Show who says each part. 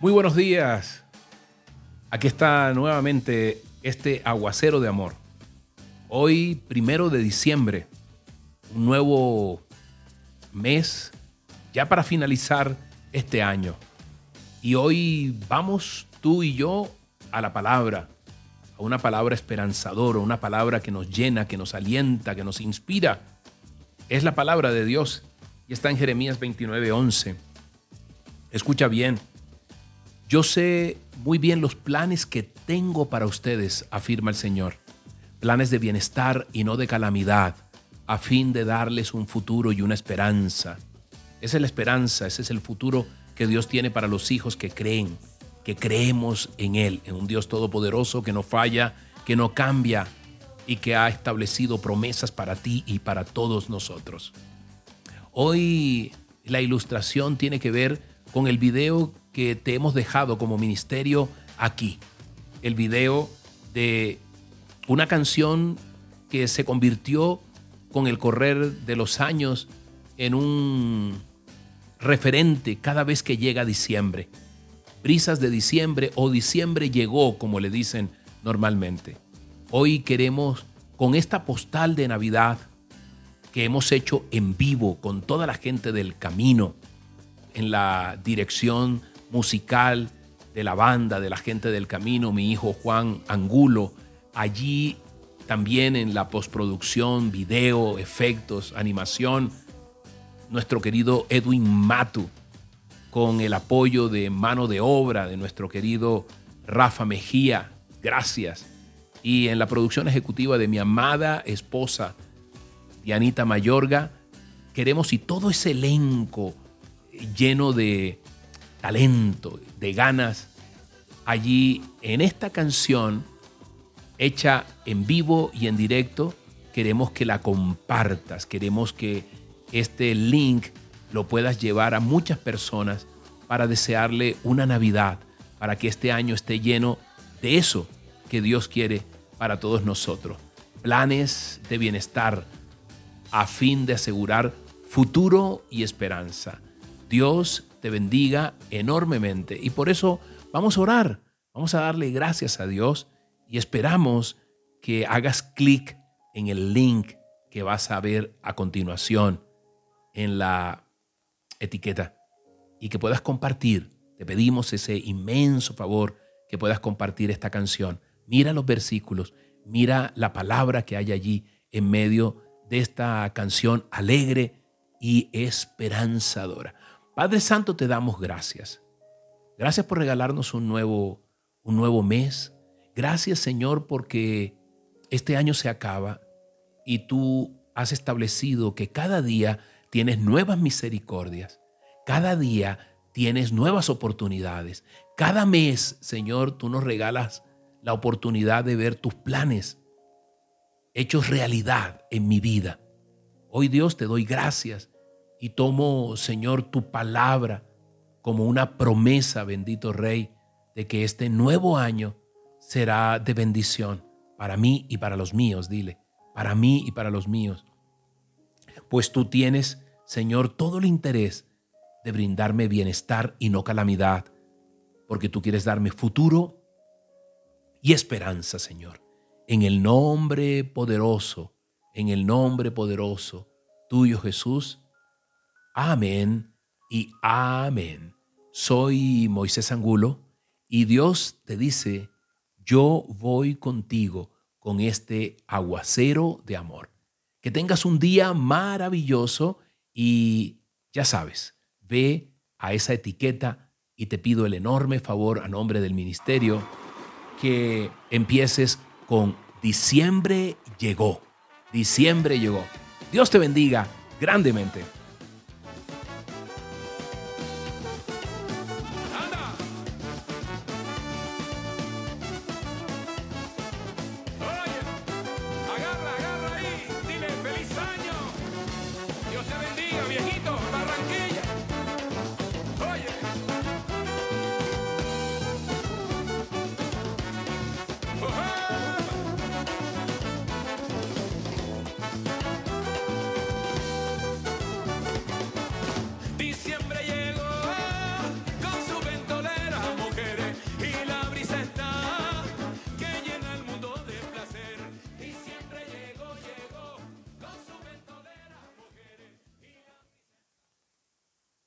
Speaker 1: Muy buenos días. Aquí está nuevamente este aguacero de amor. Hoy, primero de diciembre, un nuevo mes ya para finalizar este año. Y hoy vamos tú y yo a la palabra, a una palabra esperanzadora, una palabra que nos llena, que nos alienta, que nos inspira. Es la palabra de Dios y está en Jeremías 29:11. Escucha bien. Yo sé muy bien los planes que tengo para ustedes, afirma el Señor. Planes de bienestar y no de calamidad, a fin de darles un futuro y una esperanza. Esa es la esperanza, ese es el futuro que Dios tiene para los hijos que creen, que creemos en Él, en un Dios todopoderoso que no falla, que no cambia y que ha establecido promesas para ti y para todos nosotros. Hoy la ilustración tiene que ver con el video que te hemos dejado como ministerio aquí. El video de una canción que se convirtió con el correr de los años en un referente cada vez que llega diciembre. Brisas de diciembre o diciembre llegó, como le dicen normalmente. Hoy queremos, con esta postal de Navidad que hemos hecho en vivo con toda la gente del camino, en la dirección musical de la banda, de la gente del camino, mi hijo Juan Angulo, allí también en la postproducción, video, efectos, animación, nuestro querido Edwin Matu, con el apoyo de mano de obra de nuestro querido Rafa Mejía, gracias. Y en la producción ejecutiva de mi amada esposa, Dianita Mayorga, queremos y todo ese elenco lleno de talento, de ganas, allí en esta canción, hecha en vivo y en directo, queremos que la compartas, queremos que este link lo puedas llevar a muchas personas para desearle una Navidad, para que este año esté lleno de eso que Dios quiere para todos nosotros. Planes de bienestar a fin de asegurar futuro y esperanza. Dios te bendiga enormemente. Y por eso vamos a orar, vamos a darle gracias a Dios y esperamos que hagas clic en el link que vas a ver a continuación en la etiqueta y que puedas compartir. Te pedimos ese inmenso favor que puedas compartir esta canción. Mira los versículos, mira la palabra que hay allí en medio de esta canción alegre y esperanzadora. Padre Santo, te damos gracias. Gracias por regalarnos un nuevo, un nuevo mes. Gracias, Señor, porque este año se acaba y tú has establecido que cada día tienes nuevas misericordias. Cada día tienes nuevas oportunidades. Cada mes, Señor, tú nos regalas la oportunidad de ver tus planes hechos realidad en mi vida. Hoy Dios te doy gracias y tomo, Señor, tu palabra como una promesa, bendito Rey, de que este nuevo año será de bendición para mí y para los míos, dile, para mí y para los míos. Pues tú tienes, Señor, todo el interés de brindarme bienestar y no calamidad, porque tú quieres darme futuro y esperanza, Señor. En el nombre poderoso, en el nombre poderoso tuyo, Jesús, Amén y amén. Soy Moisés Angulo y Dios te dice, yo voy contigo con este aguacero de amor. Que tengas un día maravilloso y ya sabes, ve a esa etiqueta y te pido el enorme favor a nombre del ministerio que empieces con diciembre llegó. Diciembre llegó. Dios te bendiga grandemente.